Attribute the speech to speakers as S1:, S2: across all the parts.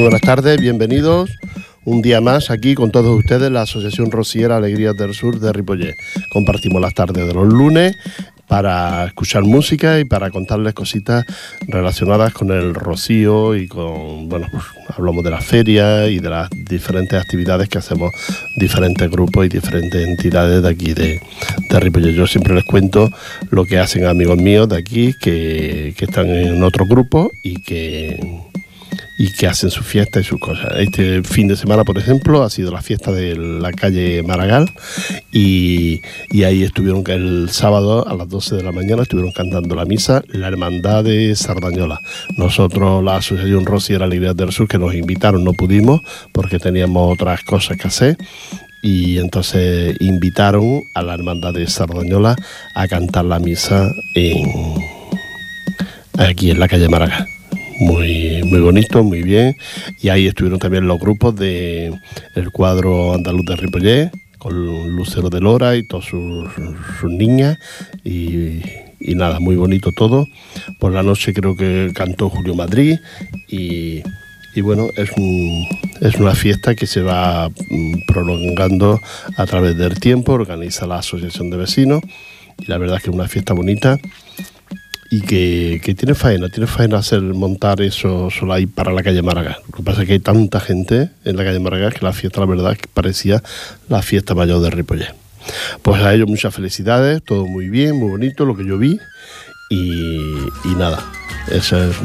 S1: Buenas tardes, bienvenidos un día más aquí con todos ustedes la Asociación Rociera Alegrías del Sur de Ripollet. Compartimos las tardes de los lunes para escuchar música y para contarles cositas relacionadas con el rocío y con, bueno, pues hablamos de la feria y de las diferentes actividades que hacemos diferentes grupos y diferentes entidades de aquí de, de. Yo siempre les cuento lo que hacen amigos míos de aquí que, que están en otro grupo y que y que hacen su fiesta y sus cosas. Este fin de semana, por ejemplo, ha sido la fiesta de la calle Maragall y, ahí estuvieron el sábado a las 12 de la mañana estuvieron cantando la misa la Hermandad de Sardañola. Nosotros, la Asociación Rossi y la Libertad del Sur, que nos invitaron, no pudimos porque teníamos otras cosas que hacer y entonces invitaron a la Hermandad de Sardañola a cantar la misa aquí en la calle Maragall muy, muy bonito, muy bien. Y ahí estuvieron también los grupos de el cuadro andaluz de Ripollet, con Lucero de Lora y todas sus, niñas. Y, nada, muy bonito todo. Por la noche creo que cantó Julio Madrid y, bueno, es, es una fiesta que se va mm, prolongando a través del tiempo, organiza la Asociación de Vecinos y la verdad es que es una fiesta bonita y que, tiene faena, tiene faena hacer montar eso solo ahí para la calle Málaga. Lo que pasa es que hay tanta gente en la calle Málaga que la fiesta, la verdad, que parecía la fiesta mayor de Ripollet. Pues a ellos muchas felicidades, todo muy bien, muy bonito, lo que yo vi y, nada, eso es,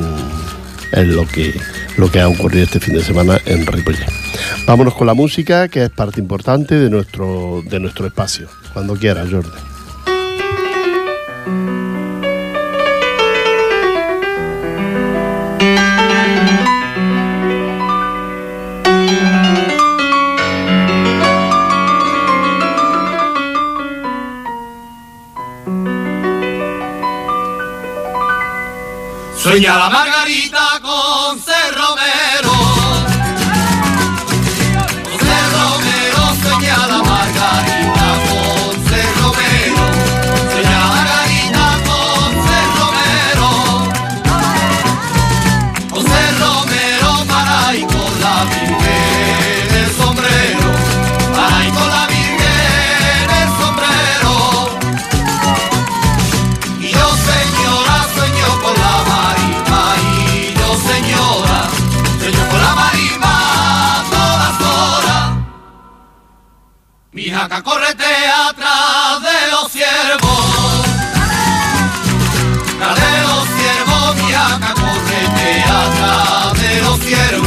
S1: es, lo, que, lo que ha ocurrido este fin de semana en Ripollet. Vámonos con la música, que es parte importante de nuestro, de nuestro espacio. Cuando quieras, Jordan.
S2: Sueña la margarita con cerro correte atrás de los ciervos. De los ciervos, mi acá correte atrás de los ciervos.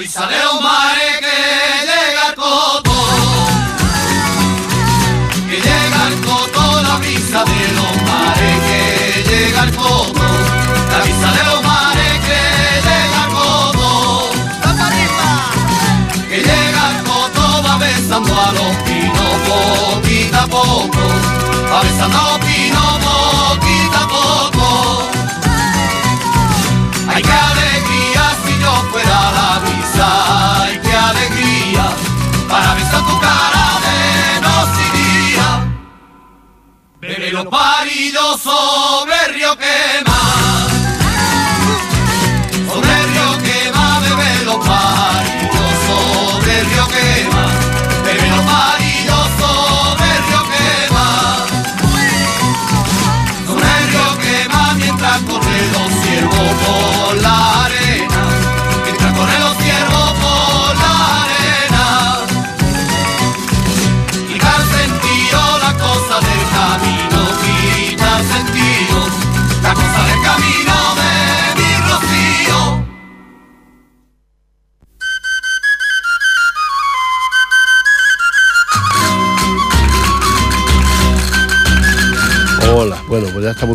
S2: La risa de los mares que llega al coto, que llega al coto, la brisa de los mares que llega al coto, la brisa de los mares que llega al coto, la que llega al coto va besando a los pinos poquito a poco, va besando a los pinos Los parillos sobre río quema.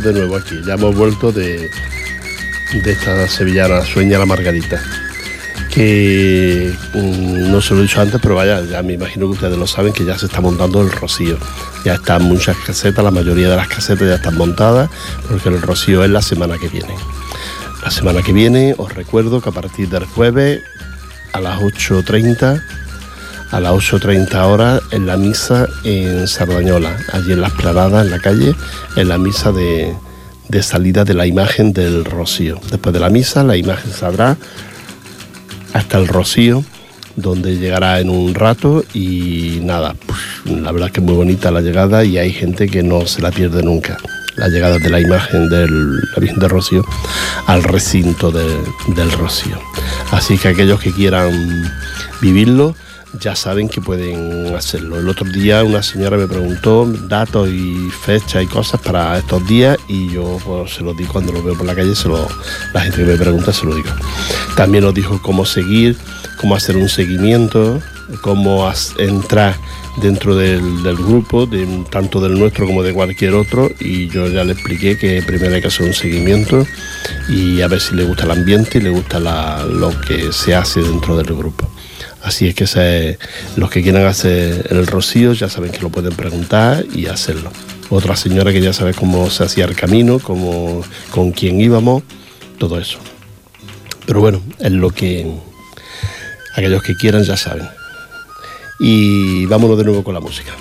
S1: De nuevo aquí. Ya hemos vuelto de, de esta sevillana Sueña la Margarita.
S3: que mm, no se lo he dicho antes, pero vaya, ya me imagino que ustedes lo saben, que ya se está montando el rocío. Ya están muchas casetas, la mayoría de las casetas ya están montadas, porque el rocío es la semana que viene. La semana que viene os recuerdo que a partir del jueves a las 8.30, a las 8.30 horas en la misa en Sardañola, allí en las planadas, en la calle, en la misa de, de salida de la imagen del rocío. Después de la misa la imagen saldrá hasta el Rocío, donde llegará en un rato y nada, pues, la verdad es que es muy bonita la llegada y hay gente que no se la pierde nunca. La llegada de la imagen de la Virgen del Rocío al recinto del Rocío. Así que aquellos que quieran vivirlo, ya saben que pueden hacerlo. El otro día una señora me preguntó datos y fechas y cosas para estos días y yo pues, se lo di cuando lo veo por la calle, se lo, la gente que me pregunta se lo digo. También nos dijo cómo seguir, cómo hacer un seguimiento, cómo entrar dentro del, grupo, tanto del nuestro como de cualquier otro, y yo ya le expliqué que primero hay que hacer un seguimiento y a ver si le gusta el ambiente y le gusta lo que se hace dentro del grupo. Así es que los que quieran hacer el rocío ya saben que lo pueden preguntar y hacerlo. Otra señora que ya sabe cómo se hacía el camino, cómo, con quién íbamos, todo eso. Pero bueno, es lo que aquellos que quieran ya saben. Y vámonos de nuevo con la música.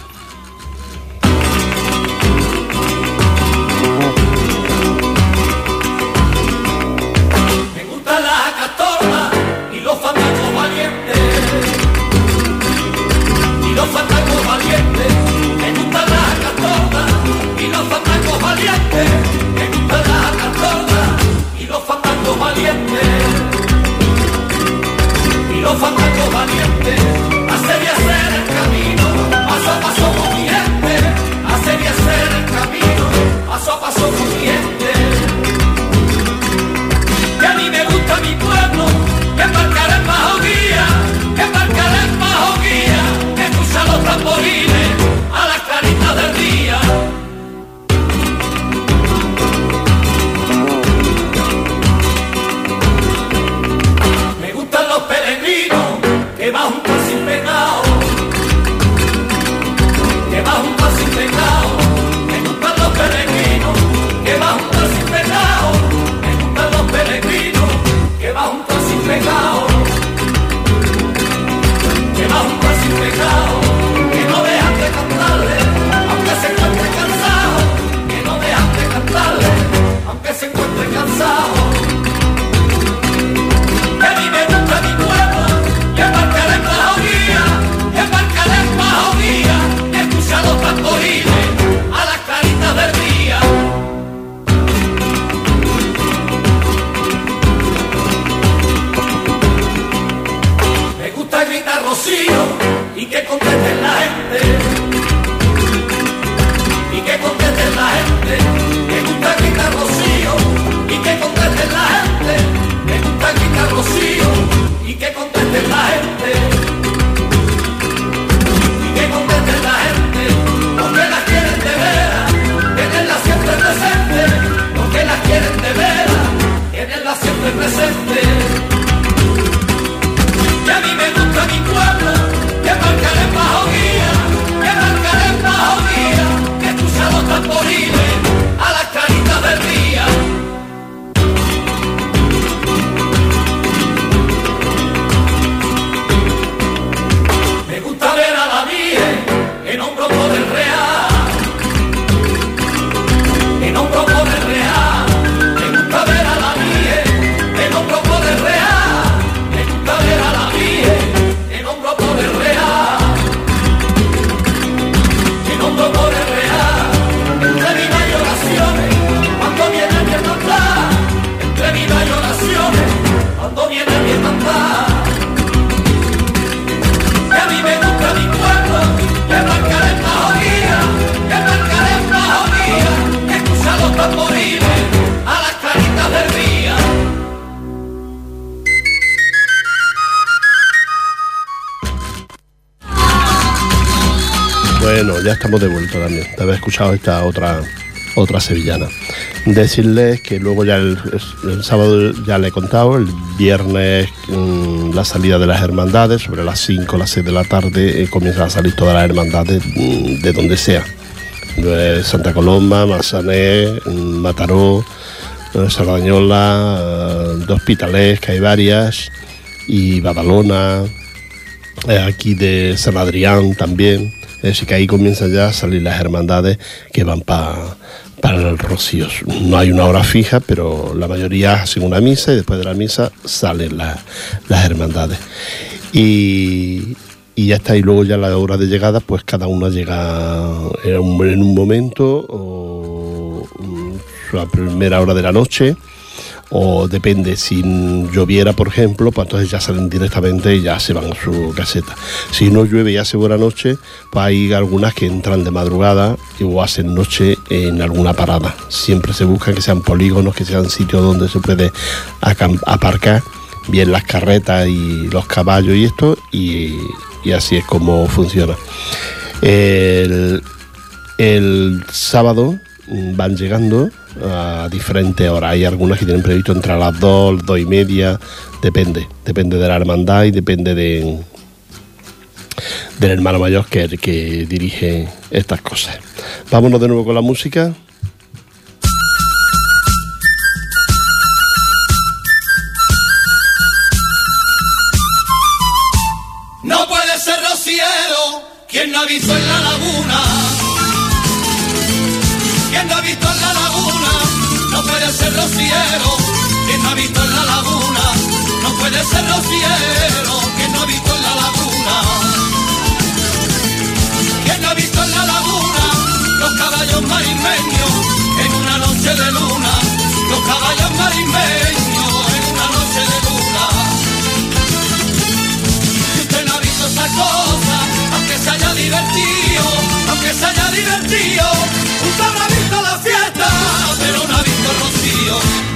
S3: Estamos de vuelta también, de haber escuchado esta otra
S1: otra sevillana. Decirles que luego ya el, sábado ya le he contado, el viernes mm, la salida de las hermandades, sobre las 5 o las 6 de la tarde eh, comienzan a salir todas las hermandades mm, de donde sea. Santa Coloma, Manzané, mm, Mataró, eh, Sardañola, eh, de que hay varias, y Badalona, aquí de San Adrián también. Decir, que ahí comienzan ya a salir las hermandades que van para para el rocío. No hay una hora fija, pero la mayoría hacen una misa y después de la misa salen las hermandades. Y, ya está, y luego ya la hora de llegada, pues cada una llega en un, momento, o la primera hora de la noche, o depende, si lloviera, por ejemplo, pues entonces ya salen directamente y ya se van a su caseta. Si no llueve y hace buena noche, pues hay algunas que entran de madrugada o hacen noche en alguna parada. Siempre se busca que sean polígonos, que sean sitios donde se puede aparcar bien las carretas y los caballos y esto, y, así es como funciona. el sábado van llegando a diferentes horas. Hay algunas que tienen previsto entre las 2, 2 y media, depende, depende de la hermandad y depende de del hermano mayor que dirige estas cosas. Vámonos de nuevo con la música.
S3: No puede ser rociero quien no ha visto en la laguna. No ser rociero. Quien no ha visto en la laguna. Quien no ha visto en la laguna los caballos marismeños en una noche de luna. Los caballos marismeños en una noche de luna. Si usted no ha visto esa cosa, aunque se haya divertido, aunque se haya divertido, usted habrá visto la fiesta, pero no ha visto el rocío.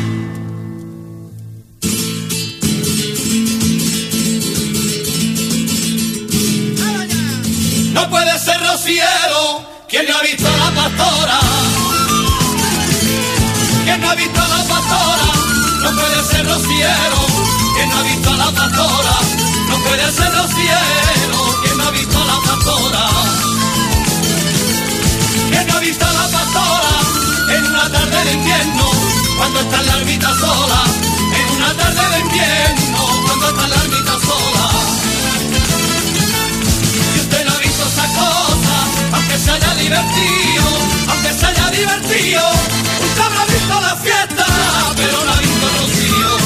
S3: Rociero quien no ha visto a la pastora. Quien no ha visto a la pastora no puede ser rociero. Quien no ha visto a la pastora no puede ser rociero. Quien no ha visto a la pastora. Quien no ha visto a la pastora en una tarde de invierno cuando está la ermita sola. En una tarde de invierno cuando está la ermita sola. Si usted no ha visto esa cosa, se haya divertido, aunque se haya divertido, usted habrá visto la fiesta, pero no ha visto el rocío.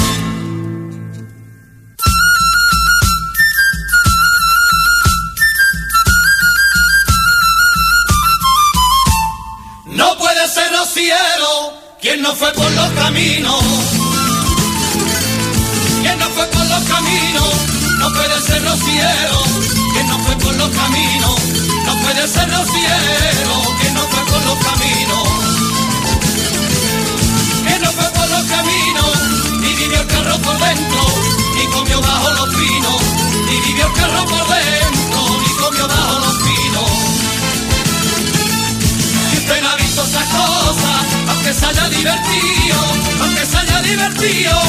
S3: No puede ser rociero quien no fue por los caminos. Quien no fue por los caminos no puede ser rociero. Quien no fue por los caminos no puede ser rociero. Quien no fue por los caminos. Quien no fue por los caminos ni vivió el carro por dentro ni comió bajo los pinos. Ni vivió el carro por dentro ni comió bajo los pinos. Si usted no ha visto esas cosas, aunque se haya divertido, aunque se haya divertido,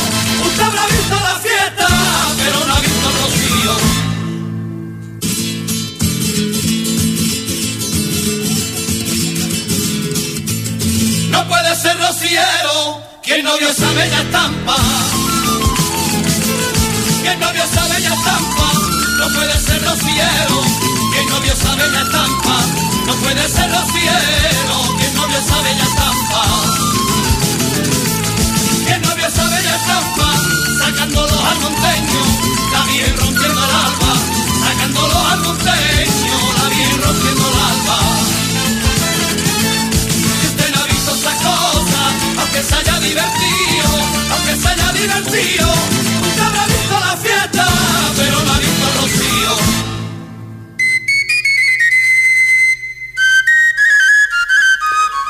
S3: usted habrá visto la fiesta, bien rompiendo el alba. Sacándolos al monteño, la bien rompiendo el alba. Si usted no ha visto esa cosa, aunque se haya divertido, aunque se haya divertido, usted habrá visto la fiesta, pero no ha visto el rocío.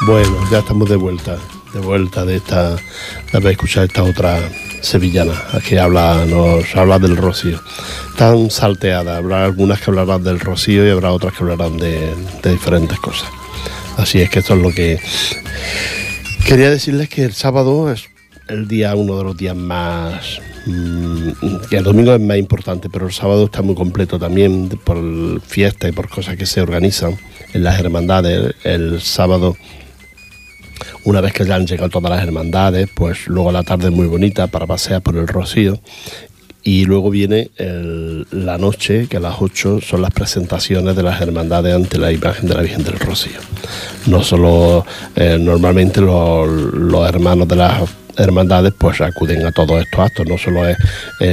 S1: Bueno, ya estamos de vuelta, de vuelta de esta, de escuchar esta otra sevillana, que habla, nos habla del rocío. Tan salteada, habrá algunas que hablarán del rocío y habrá otras que hablarán de, diferentes cosas. Así es que esto es lo que quería decirles que el sábado es el día, uno de los días más mm, el domingo es más importante, pero el sábado está muy completo también por fiestas y por cosas que se organizan en las hermandades. El sábado, una vez que ya han llegado todas las hermandades, pues luego la tarde es muy bonita para pasear por el Rocío y luego viene la noche, que a las 8 son las presentaciones de las hermandades ante la imagen de la Virgen del Rocío. No solo, eh, normalmente los hermanos de las hermandades pues acuden a todos estos actos, no solo es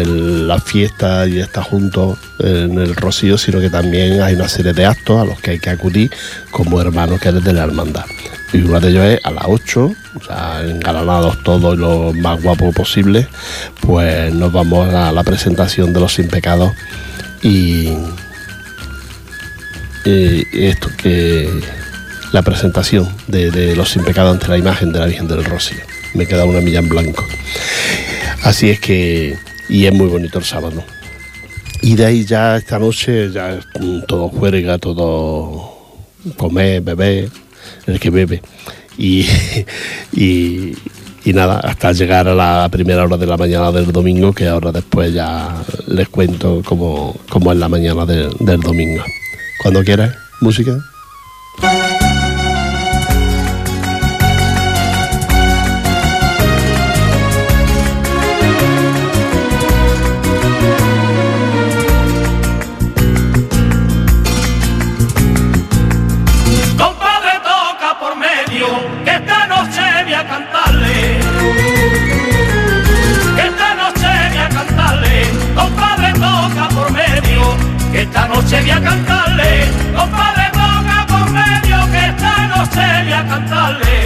S1: la fiesta y estar juntos en el Rocío, sino que también hay una serie de actos a los que hay que acudir como hermanos que eres de la hermandad. Y uno de ellos es a las 8, o engalanados todos lo más guapo posible, pues nos vamos a la presentación de los sin pecados y, y esto que la presentación de, de los sin pecados ante la imagen de la Virgen del Rocío. Me queda una milla en blanco. Así es que, y es muy bonito el sábado. Y de ahí ya esta noche, ya mm, todo juerga, todo comer, beber, el que bebe. Y, y, nada, hasta llegar a la primera hora de la mañana del domingo, que ahora después ya les cuento cómo, cómo es la mañana del domingo. Cuando quieras, música.
S3: Cantarle. Compadre, toca por medio, que esta noche voy a.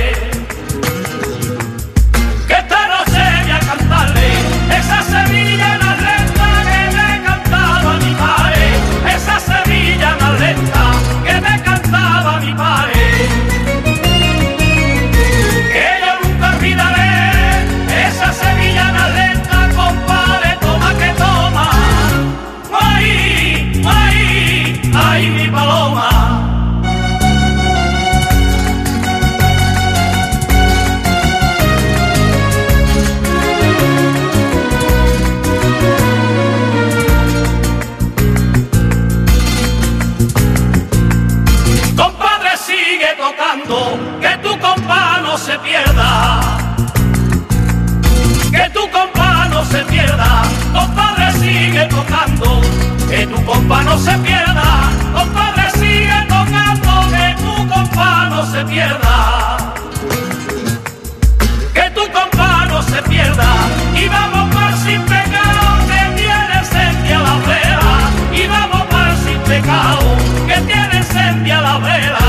S3: se pierda. Compadre, sigue tocando, que tu compa no se pierda. Compadre, sigue tocando, que tu compa no se pierda. Que tu compa no se pierda. Y vamos por sin pecado, que tiene esencia la vela. Y vamos por sin pecado, que tiene esencia la vela.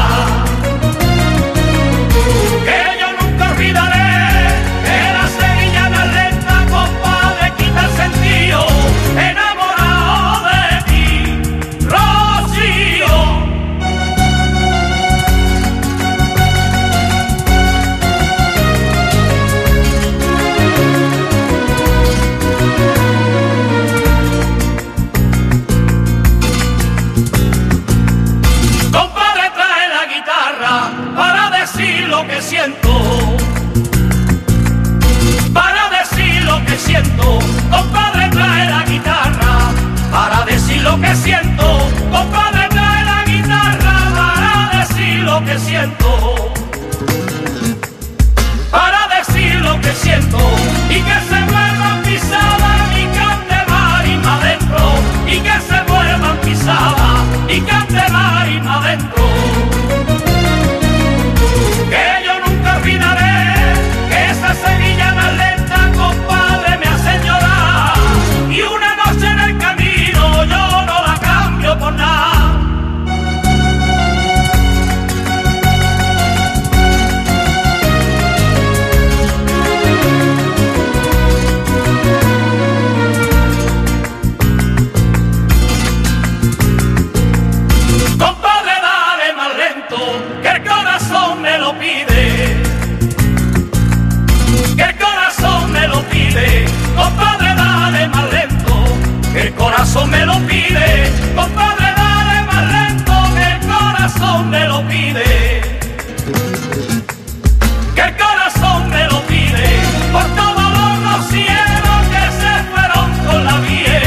S3: que el corazón me lo pide, por todos los cielos que se fueron con la vie,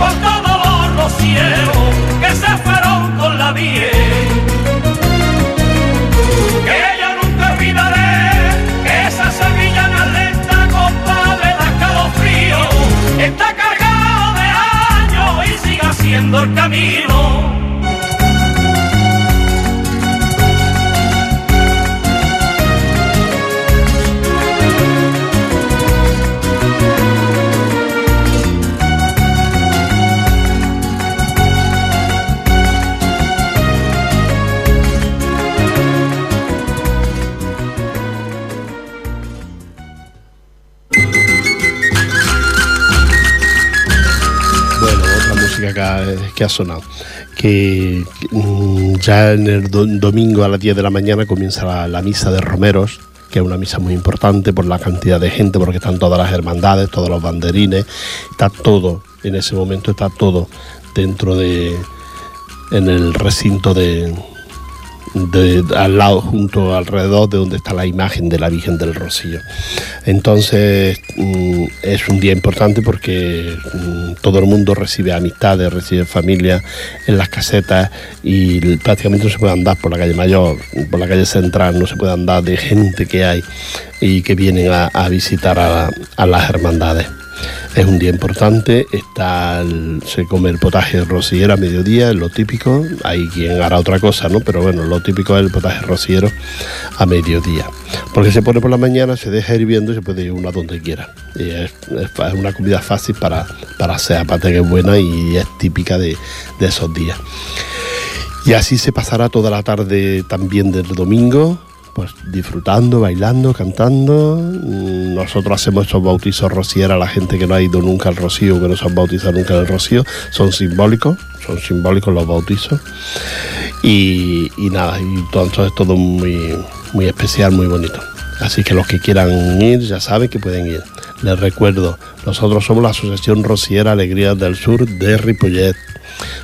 S3: por todos los cielos que se fueron con la vie. Que yo nunca olvidaré que esa semilla lenta, compadre, da calor frío, está cargado de años
S1: y siga siendo el camino. Que ha, sonado. Que, mm, ya en el do- domingo a las 10 de la mañana comienza la misa de romeros, que es una misa muy importante por la cantidad de gente, porque están todas las hermandades, todos los banderines, está todo, en ese momento está todo dentro de, en el recinto de, de- al lado, junto alrededor de donde está la imagen de la Virgen del Rocío. Entonces mm, es un día importante porque mm, todo el mundo recibe amistades, recibe familia en las casetas y prácticamente no se puede andar por la calle Mayor, por la calle Central, no se puede andar de gente que hay y que vienen a, visitar a las hermandades. Es un día importante, se come el potaje rociero a mediodía, es lo típico. Hay quien hará otra cosa, ¿no? Pero bueno, lo típico es el potaje rociero a mediodía. Porque se pone por la mañana, se deja hirviendo y se puede ir uno a donde quiera. Y es una comida fácil para, para hacer, aparte que es buena y es típica de, de esos días. Y así se pasará toda la tarde también del domingo, pues disfrutando, bailando, cantando. Nosotros hacemos estos bautizos rociera a la gente que no ha ido nunca al rocío, que no se han bautizado nunca en el rocío. Son simbólicos, son simbólicos los bautizos. Y, nada, y todo, todo es todo muy, muy especial, muy bonito. Así que los que quieran ir ya saben que pueden ir. Les recuerdo, nosotros somos la Asociación Rociera Alegrías del Sur de Ripollet.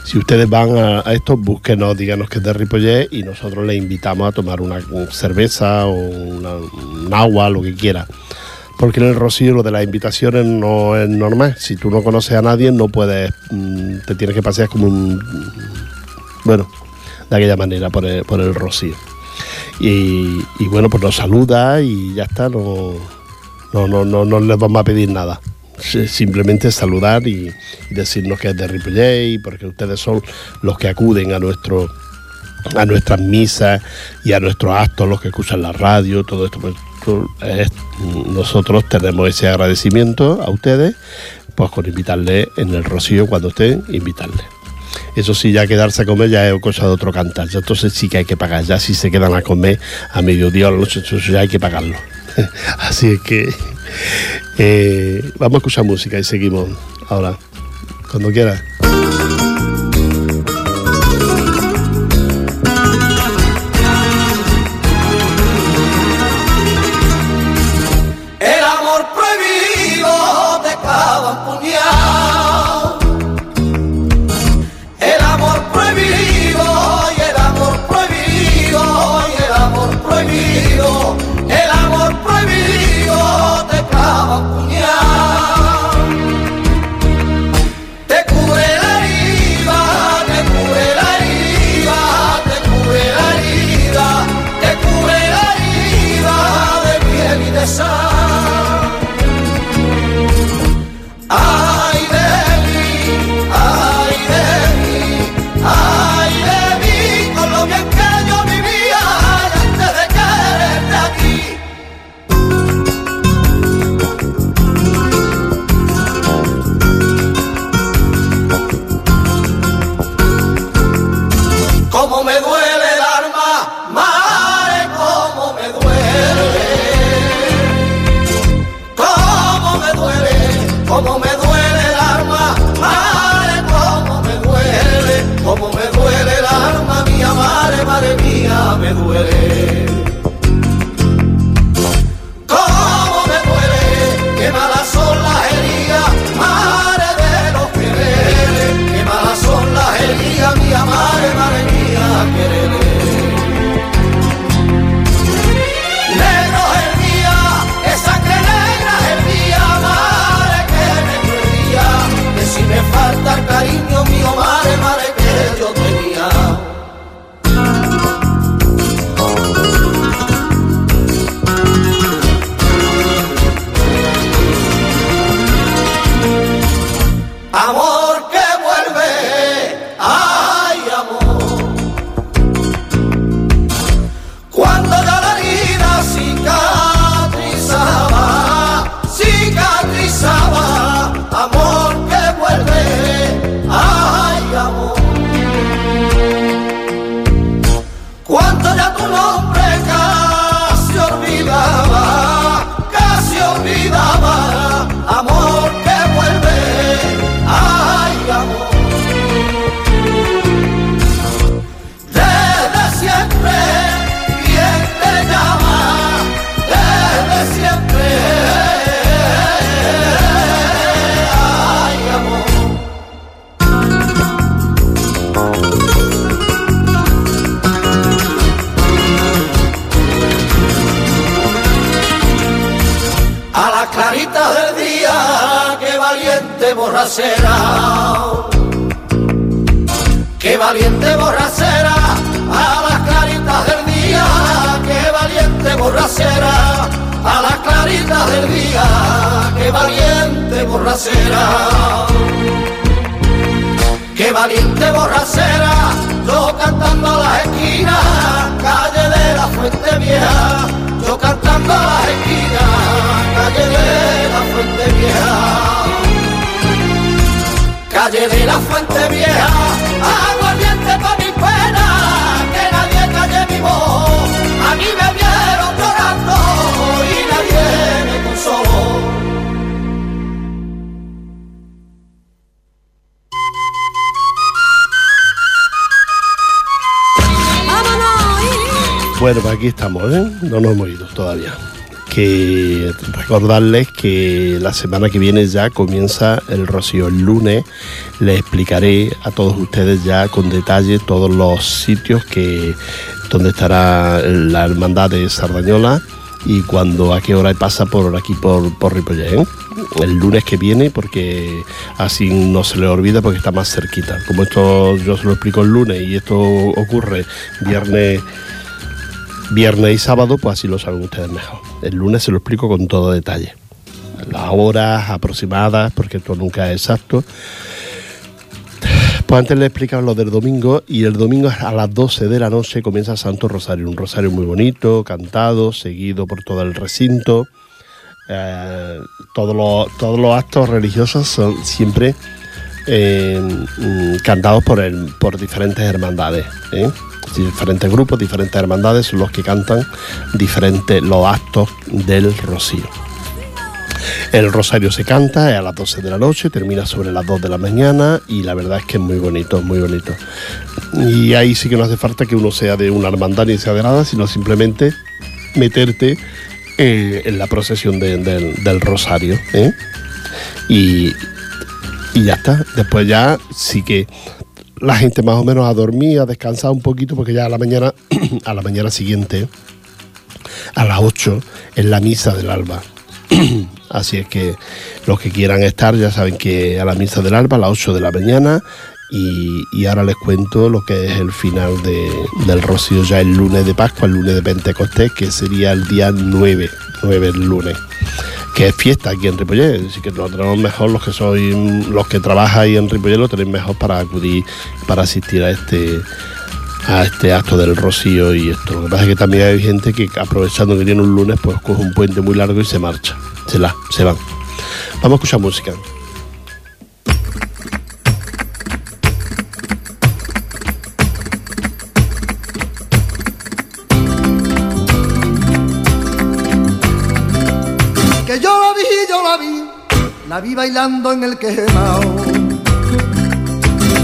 S1: Si ustedes van a, a esto, búsquenos, díganos que es de Ripollet y nosotros les invitamos a tomar una cerveza o un agua, lo que quiera. Porque en el Rocío lo de las invitaciones no es normal. Si tú no conoces a nadie, no puedes, mm, te tienes que pasear como un, bueno, de aquella manera por el, por el Rocío. Y, y bueno, pues nos saluda y ya está, no, no, no, no, no les vamos a pedir nada. Si- Simplemente saludar y, decirnos que es de Ripollet, y porque ustedes son los que acuden a nuestro a nuestras misas y a nuestros actos, los que escuchan la radio, todo esto, pues es- nosotros tenemos ese agradecimiento a ustedes, pues con invitarles en el Rocío cuando estén, invitarles. Eso sí, ya quedarse a comer ya es cosa de otro cantar. Entonces sí que hay que pagar. Ya si se quedan a comer a mediodía o a la eso ya hay que pagarlo. Así es que eh, vamos a escuchar música y seguimos ahora. Cuando quieras.
S2: Borracera. Qué valiente borracera, a las claritas del día, qué valiente borracera, a las claritas del día, qué valiente borracera. Qué valiente borracera, yo cantando a las esquinas, calle de la fuente vieja, yo cantando a las esquinas, calle de la fuente vieja. Calle de la fuente vieja, aguardiente para mi pena, que nadie calle mi voz, a mí me vieron llorando y nadie me consoló.
S1: Bueno, pues aquí estamos, ¿eh? No nos hemos ido todavía. Que recordarles que la semana que viene ya comienza el rocío. El lunes les explicaré a todos ustedes ya con detalle todos los sitios que donde estará la hermandad de Sardañola y cuando a qué hora pasa por aquí por, por ¿eh? el lunes que viene porque así no se le olvida porque está más cerquita como esto yo se lo explico el lunes y esto ocurre viernes viernes y sábado, pues así lo saben ustedes mejor. El lunes se lo explico con todo detalle. Las horas aproximadas, porque esto nunca es exacto. Pues antes le he explicado lo del domingo y el domingo a las 12 de la noche comienza Santo Rosario, un rosario muy bonito, cantado, seguido por todo el recinto. Eh, todos, los, todos los actos religiosos son siempre eh, mm, cantados por, el, por diferentes hermandades. ¿eh? Diferentes grupos, diferentes hermandades son los que cantan diferentes los actos del rocío. El rosario se canta a las 12 de la noche, termina sobre las 2 de la mañana y la verdad es que es muy bonito, muy bonito. Y ahí sí que no hace falta que uno sea de una hermandad ni sea de nada, sino simplemente meterte eh, en la procesión de- del, del rosario. ¿eh? Y, y ya está. Después ya sí que la gente más o menos a dormir, a descansar un poquito, porque ya a la mañana, a la mañana siguiente, a las 8, es la misa del alba. Así es que los que quieran estar ya saben que a la misa del alba a las 8 de la mañana y, ahora les cuento lo que es el final de- del rocío ya el lunes de Pascua, el lunes de Pentecostés, que sería el día 9, 9 el lunes que es fiesta aquí en Ripollet, así que lo tenemos mejor los que sois los que trabajáis en Ripollet lo tenéis mejor para acudir, para asistir a este a este acto del rocío y esto. Lo que pasa es que también hay gente que aprovechando que tiene un lunes, pues coge un puente muy largo y se marcha. Se la, se van. Vamos a escuchar música.
S4: Bailando en el quemao.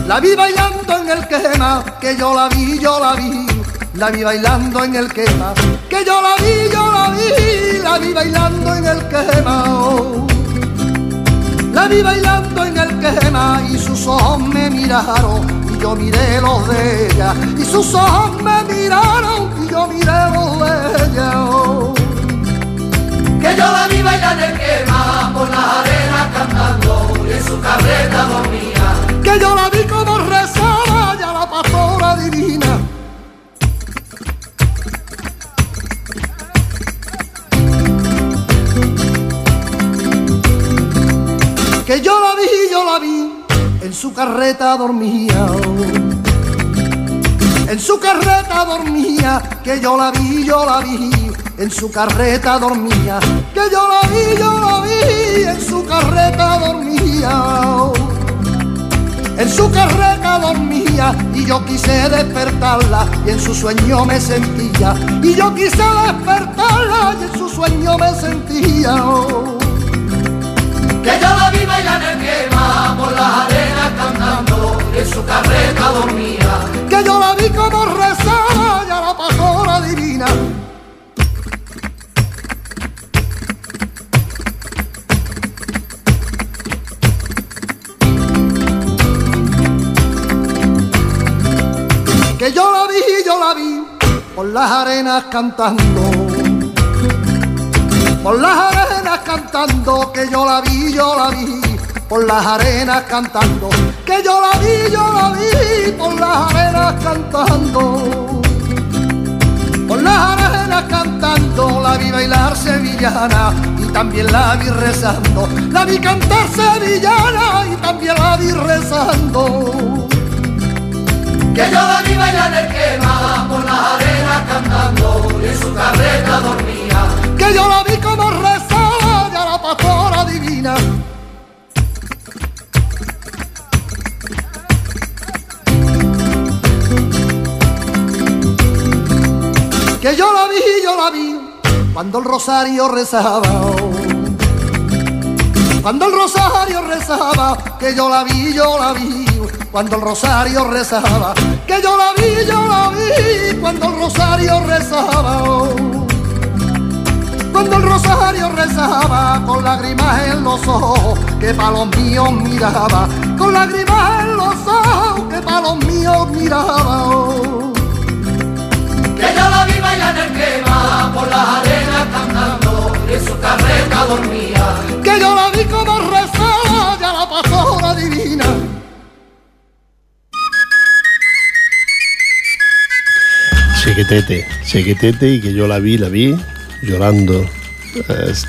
S4: La vi bailando en el quema, que yo la vi, yo la vi, la vi bailando en el quema, que yo la vi, yo la vi, la vi bailando en el quemao. La vi bailando en el quema y sus ojos me miraron y yo miré los de ella y sus ojos me miraron y yo miré los de ella. oh.
S2: Que yo la vi bailar en el quema por las arenas en su carreta dormía.
S4: que yo la vi como rezaba ya la pastora divina. Que yo la vi, yo la vi, en su carreta dormía. En su carreta dormía, que yo la vi, yo la vi, en su carreta dormía. Que yo la vi, yo la vi, en su carreta dormía en su carreta dormía y yo quise despertarla y en su sueño me sentía y yo quise despertarla y en su sueño me sentía.
S2: Que yo la vi bailar en quema por las arenas cantando y en su carreta dormía.
S4: Las arenas cantando, por las arenas cantando. que yo la vi, yo la vi por las arenas cantando, que yo la vi, yo la vi por las arenas cantando. Por las arenas cantando, la vi bailar sevillana y también la vi rezando. La vi cantar sevillana y también la vi rezando.
S2: Que yo la vi bailar el quema por las arenas cantando y en su carreta dormía.
S4: Que yo la vi como rezaba ya la pastora divina. Que yo la vi, yo la vi cuando el rosario rezaba. Cuando el rosario rezaba, que yo la vi, yo la vi cuando el rosario rezaba, que yo la vi, yo la vi, cuando el rosario rezaba. Cuando el rosario rezaba, con lágrimas en los ojos, que pa' los míos miraba, con lágrimas en los ojos, que pa' los míos miraba.
S2: Que yo la vi bailar en el quema por las arenas cantando y en su carreta dormía.
S4: Que yo la vi como rezaba ya la pastora divina.
S1: Chequetete, chequetete y que yo la vi, la vi llorando. Es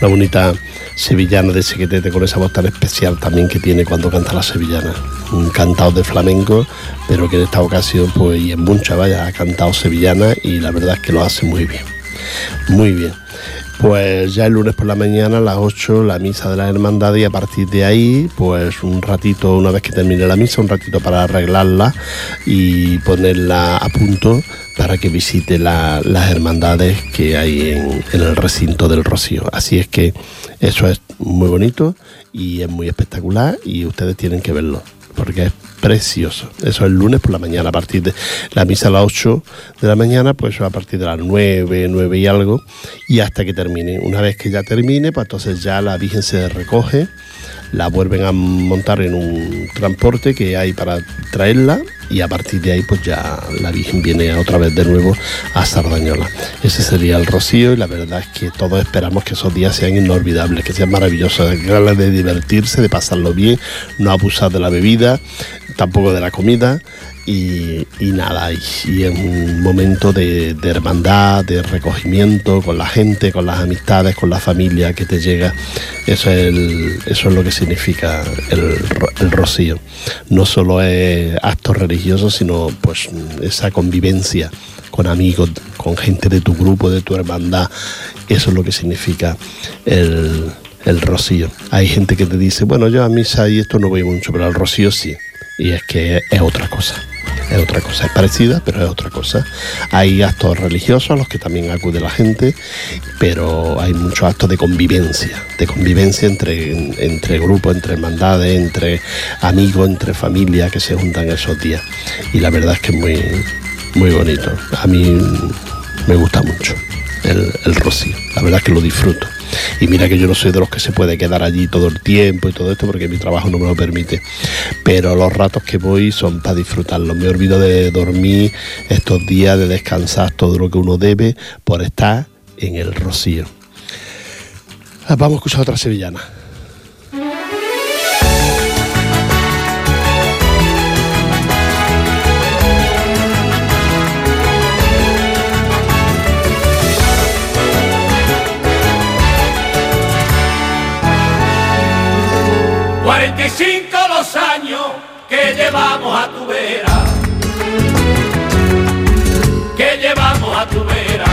S1: una bonita sevillana de Chequetete con esa voz tan especial también que tiene cuando canta la sevillana. Un cantado de flamenco, pero que en esta ocasión, pues, y en muchas, vaya, ha cantado sevillana y la verdad es que lo hace muy bien. Muy bien. Pues ya el lunes por la mañana a las 8 la misa de la hermandad y a partir de ahí pues un ratito, una vez que termine la misa, un ratito para arreglarla y ponerla a punto para que visite la- las hermandades que hay en, en el recinto del Rocío. Así es que eso es muy bonito y es muy espectacular y ustedes tienen que verlo porque es precioso. Eso es el lunes por la mañana, a partir de la misa a las 8 de la mañana, pues a partir de las 9, 9 y algo, y hasta que termine. Una vez que ya termine, pues entonces ya la Virgen se recoge, la vuelven a montar en un transporte que hay para traerla y a partir de ahí pues ya la Virgen viene otra vez de nuevo a Sardañola. Ese sería el rocío y la verdad es que todos esperamos que esos días sean inolvidables, que sean maravillosos, de divertirse, de pasarlo bien, no abusar de la bebida, tampoco de la comida y, nada, y, y es un momento de, hermandad, de recogimiento con la gente, con las amistades, con la familia que te llega. Eso es, el- eso es lo que significa el, el rocío. No solo es actos religiosos, sino pues esa convivencia con amigos, con gente de tu grupo, de tu hermandad. Eso es lo que significa el, el rocío. Hay gente que te dice, bueno, yo a misa y esto no voy mucho, pero al rocío sí. Y es que es otra cosa. Es otra cosa, es parecida, pero es otra cosa. Hay actos religiosos a los que también acude la gente, pero hay muchos actos de convivencia, de convivencia entre, entre grupos, entre hermandades, entre amigos, entre familias que se juntan esos días. Y la verdad es que es muy, muy bonito. A mí me gusta mucho el, el rocío, la verdad es que lo disfruto. Y mira que yo no soy de los que se puede quedar allí todo el tiempo y todo esto porque mi trabajo no me lo permite. Pero los ratos que voy son para disfrutarlos. Me olvido de dormir estos días, de descansar todo lo que uno debe por estar en el rocío. Ah, Vamos a escuchar otra sevillana.
S3: Cuarenta y cinco los años que llevamos a tu vera, que llevamos a tu vera.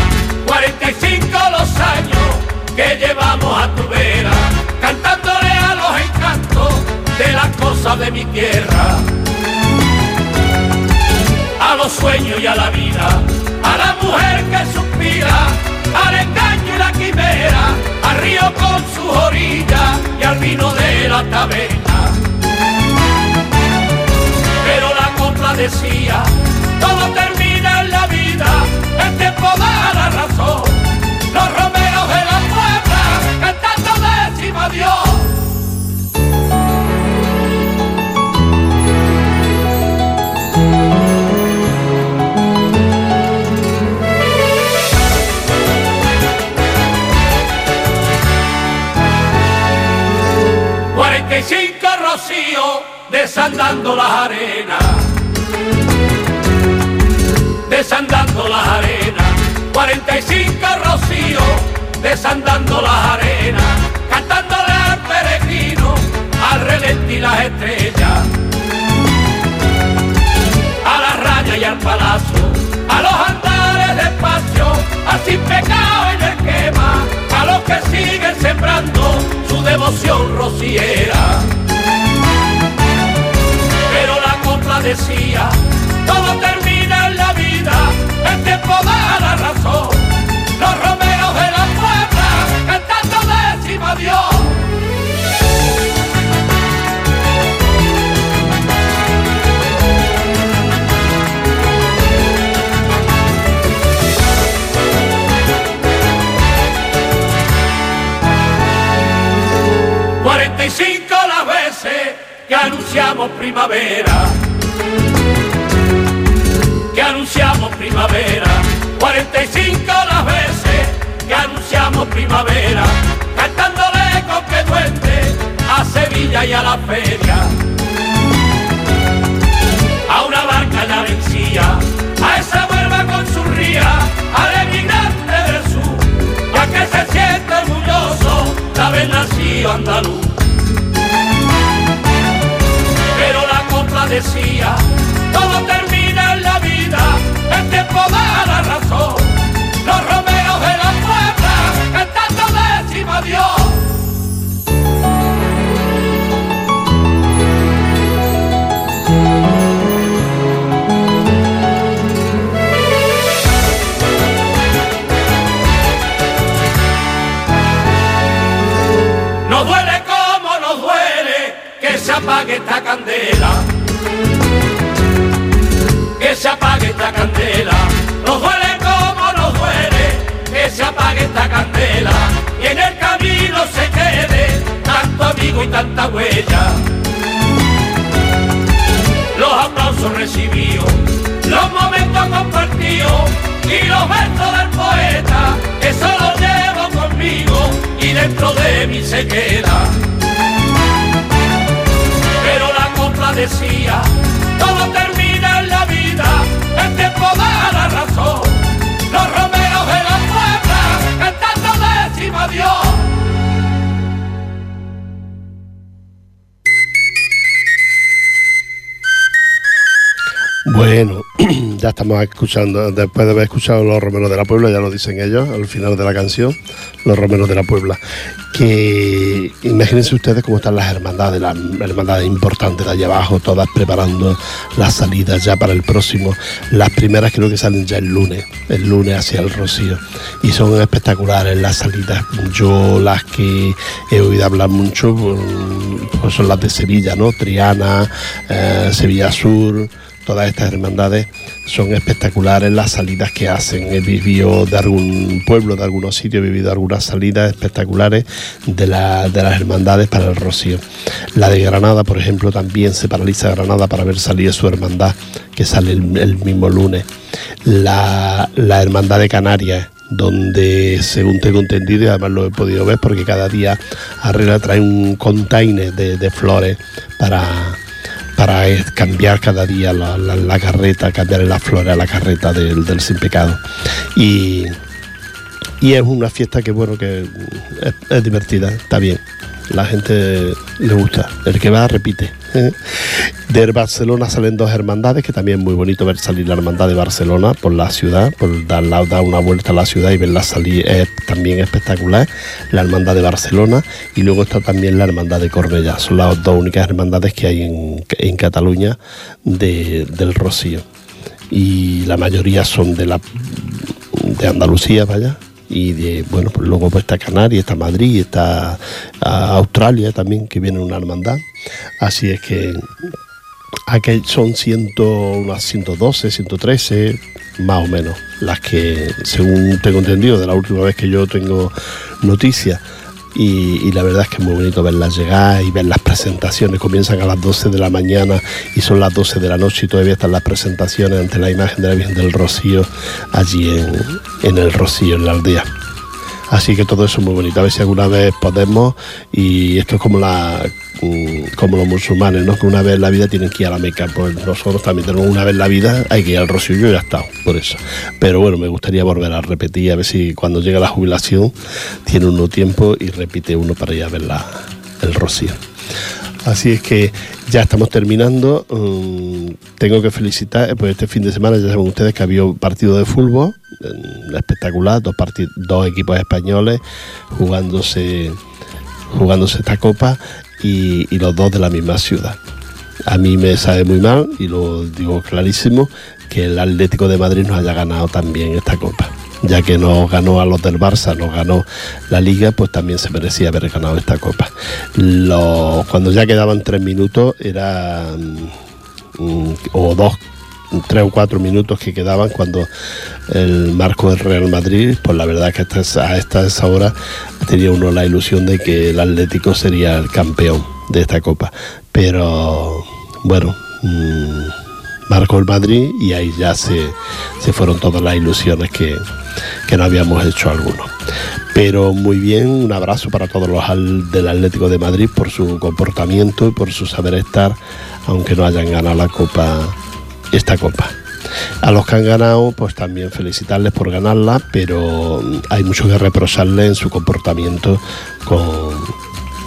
S3: 45 los años que llevamos a tu vera, cantándole a los encantos de las cosas de mi tierra. A los sueños y a la vida, a la mujer que suspira, al engaño y la quimera, al río con sus orillas al vino de la taberna. Pero la copla decía, todo termina en la vida, el tiempo da la razón. Los romeros de la puebla cantando décima Dios. 45 rocío desandando las arenas. Desandando las arenas. 45 rocío desandando las arenas. Cantándole al peregrino, al relente y las estrellas. A la raya y al palazo, a los andares despacio, sin pecado en el que siguen sembrando su devoción rociera. Pero la copla decía, primavera. Que anunciamos primavera. 45 las veces que anunciamos primavera. Cantándole con que duende a Sevilla y a la feria. A una barca ya vencía, a esa vuelva con su ría, al emigrante del sur, ya que se siente orgulloso de haber nacido andaluz. Decía, todo termina en la vida, el tiempo da la razón. Los romeros de la puebla cantando décima Dios. Apague esta candela. Tanta huella. Los aplausos recibidos, los momentos compartidos y los versos del poeta, eso lo llevo conmigo y dentro de mí se queda. Pero la copla decía, todo termina en la vida, el tiempo da la razón. Los romeros de la puebla cantando Dios.
S1: Bueno, ya estamos escuchando, después de haber escuchado los romeros de la Puebla, ya lo dicen ellos al final de la canción, los romeros de la Puebla, que imagínense ustedes cómo están las hermandades, las hermandades importantes de allá abajo, todas preparando las salidas ya para el próximo. Las primeras creo que salen ya el lunes, el lunes hacia el Rocío, y son espectaculares las salidas. Yo las que he oído hablar mucho pues, pues son las de Sevilla, ¿no? Triana, eh, Sevilla Sur todas estas hermandades son espectaculares las salidas que hacen. He vivido de algún pueblo, de algunos sitios, he vivido algunas salidas espectaculares de, de las hermandades para el Rocío. La de Granada, por ejemplo, también se paraliza Granada para ver salir su hermandad, que sale el, el mismo lunes. La, la hermandad de Canarias donde según tengo entendido y además lo he podido ver porque cada día Arrela trae un container de, de flores para, para eh, cambiar cada día la, la- la carreta, cambiar las flores a la carreta del, del sin pecado. Y, y es una fiesta que bueno que es, es divertida, está bien. La gente le gusta, el que va repite. De Barcelona salen dos hermandades, que también es muy bonito ver salir la hermandad de Barcelona por la ciudad, por dar, dar una vuelta a la ciudad y verla salir es también espectacular. La hermandad de Barcelona y luego está también la hermandad de Cornellá. Son las dos únicas hermandades que hay en, en Cataluña de- del Rocío. Y la mayoría son de la de Andalucía, vaya. Y de, bueno, pues luego pues está Canarias, está Madrid, está ah, Australia también, que viene una hermandad. Así es que aquí son ciento, unas 112, 113, más o menos, las que, según tengo entendido, de la última vez que yo tengo noticias. Y, y la verdad es que es muy bonito verlas llegar y ver las presentaciones. Comienzan a las 12 de la mañana y son las 12 de la noche y todavía están las presentaciones ante la imagen de la Virgen del Rocío allí en, en el Rocío, en la aldea. Así que todo eso es muy bonito. A ver si alguna vez podemos, y esto es como la como los musulmanes, ¿no? Que una vez en la vida tienen que ir a la Meca. Pues nosotros también tenemos una vez en la vida, hay que ir al Rocío, yo ya estado, por eso. Pero bueno, me gustaría volver a repetir, a ver si cuando llega la jubilación tiene uno tiempo y repite uno para ir a ver la, el Rocío. Así es que ya estamos terminando. Mm, tengo que felicitar, pues este fin de semana ya saben ustedes que había un partido de fútbol mm, espectacular, dos, dos equipos españoles jugándose, jugándose esta copa y, los dos de la misma ciudad. A mí me sabe muy mal, y lo digo clarísimo, que el Atlético de Madrid nos haya ganado también esta copa. Ya que nos ganó a los del Barça, nos ganó la liga, pues también se merecía haber ganado esta copa. Lo- cuando ya quedaban tres minutos, era mm, o dos, tres o cuatro minutos que quedaban cuando el marco del Real Madrid, pues la verdad que hasta esa- a esta esa hora tenía uno la ilusión de que el Atlético sería el campeón de esta copa. Pero bueno, mm, marcó el Madrid y ahí ya se, se fueron todas las ilusiones que, que no habíamos hecho algunos. Pero muy bien, un abrazo para todos los del Atlético de Madrid por su comportamiento y por su saber estar, aunque no hayan ganado la copa, esta copa. A los que han ganado, pues también felicitarles por ganarla, pero hay mucho que reprocharles en su comportamiento con,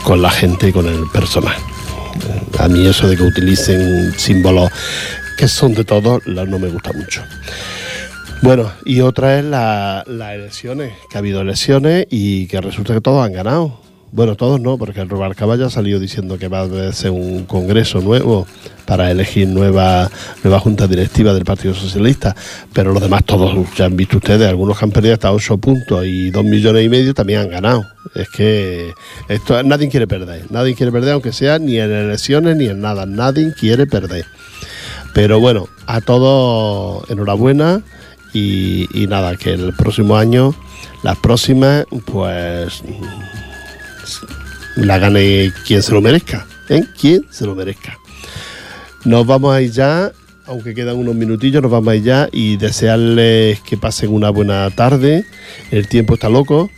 S1: con la gente y con el personal. A mí eso de que utilicen símbolos que son de todos, la- no me gusta mucho. Bueno, y otra es la- las elecciones, que ha habido elecciones y que resulta que todos han ganado. Bueno, todos no, porque el Rubalcaba ya ha salido diciendo que va a hacer un congreso nuevo para elegir nueva, nueva junta directiva del Partido Socialista, pero los demás todos, ya han visto ustedes, algunos que han perdido hasta 8 puntos y 2 millones y medio también han ganado. Es que esto nadie quiere perder, nadie quiere perder, aunque sea ni en elecciones ni en nada, nadie quiere perder. Pero bueno, a todos enhorabuena y, y nada, que el próximo año, las próximas, pues la gane quien se lo merezca, ¿eh? Quien se lo merezca. Nos vamos a ir ya, aunque quedan unos minutillos, nos vamos a ir ya y desearles que pasen una buena tarde. El tiempo está loco,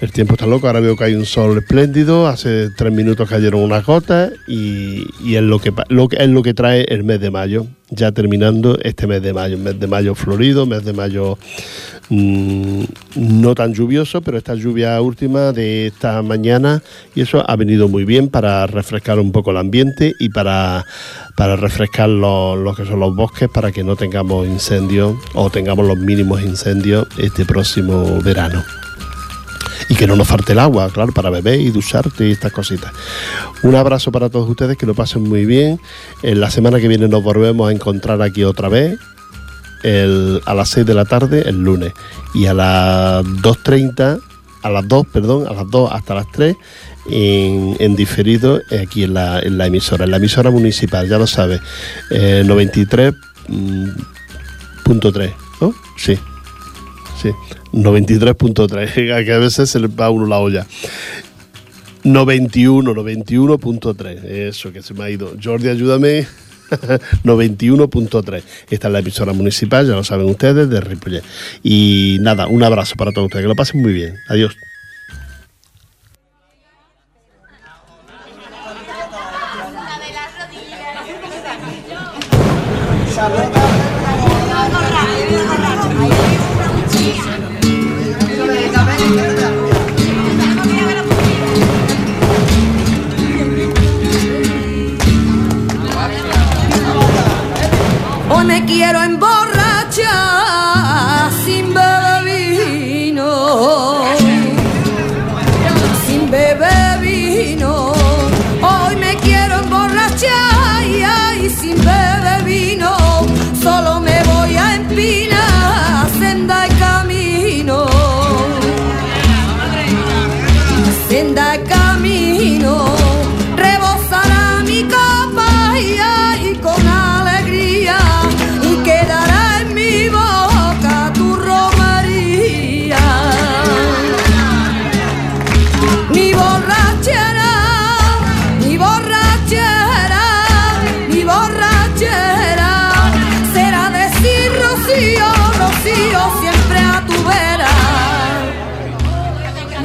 S1: el tiempo está loco, ahora veo que hay un sol espléndido, hace tres minutos cayeron unas gotas y, es, lo que, pa- lo que- es lo que trae el mes de mayo, ya terminando este mes de mayo, mes de mayo florido, mes de mayo mm, no tan lluvioso, pero esta lluvia última de esta mañana y eso ha venido muy bien para refrescar un poco el ambiente y para, para refrescar lo, lo que son los bosques para que no tengamos incendios o tengamos los mínimos incendios este próximo verano y que no nos falte el agua, claro, para beber y ducharte y estas cositas. Un abrazo para todos ustedes, que lo pasen muy bien. En la semana que viene nos volvemos a encontrar aquí otra vez, a las 6 de la tarde, el lunes, y a las 2.30, a las 2, perdón, a las 2 hasta las 3, en, en diferido aquí en la, emisora, en la emisora municipal, ya lo sabes, eh, 93.3, ¿no? Sí, Sí, 93.3, que a veces se le va a uno la olla. 91, 91.3, eso que se me ha ido. Jordi, ayúdame. 91.3. Esta es la emisora municipal, ya lo saben ustedes, de Ripollet. Y nada, un abrazo para todos ustedes, que lo pasen muy bien. Adiós.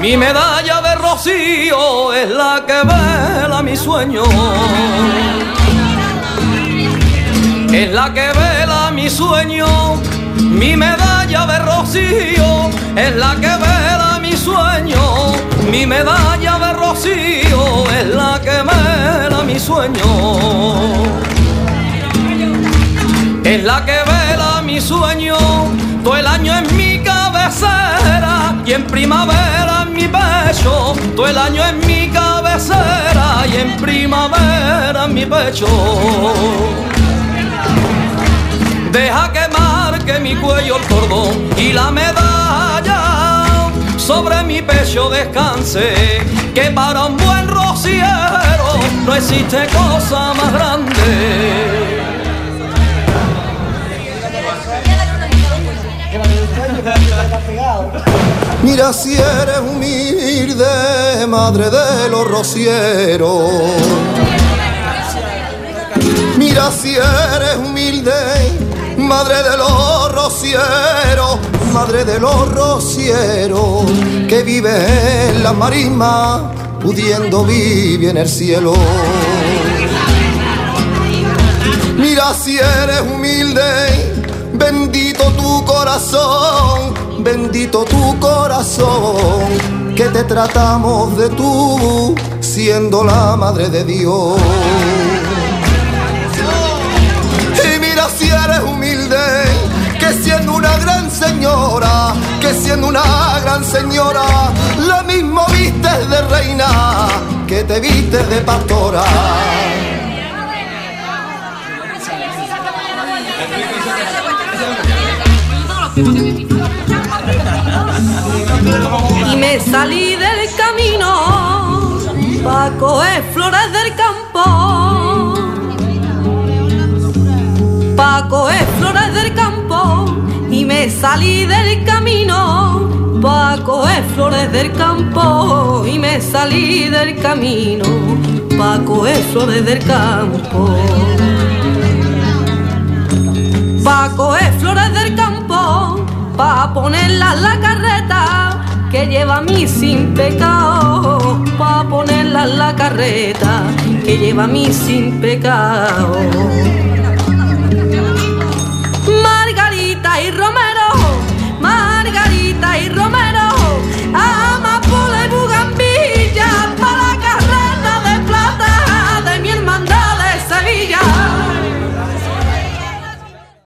S5: Mi medalla de rocío es la que vela mi sueño. Es la que vela mi sueño. Mi medalla de rocío es la que vela mi sueño. Mi medalla de rocío es la que vela mi sueño. Es la que vela mi sueño, todo el año en y en primavera en mi pecho, todo el año en mi cabecera y en primavera en mi pecho. Deja que marque mi cuello el cordón y la medalla sobre mi pecho descanse, que para un buen rociero no existe cosa más grande.
S2: Mira si eres humilde, madre de los rocieros. Mira si eres humilde, madre de los rocieros, madre de los rocieros, que vive en la marisma, pudiendo vivir en el cielo. Mira si eres humilde, bendito tu corazón, bendito tu corazón, que te tratamos de tú, siendo la madre de Dios. Y mira si eres humilde, que siendo una gran señora, que siendo una gran señora, la misma vistes de reina, que te vistes de pastora.
S6: Y me salí del camino pa' coger flores del campo. Pa' coger flores del campo y me salí del camino pa' coger flores del campo. Y me salí del camino pa' coger flores del campo. Pa' coger flores del campo, pa' ponerlas en la carreta que lleva mí sin pecado, pa' ponerlas en la carreta que lleva mí sin pecado.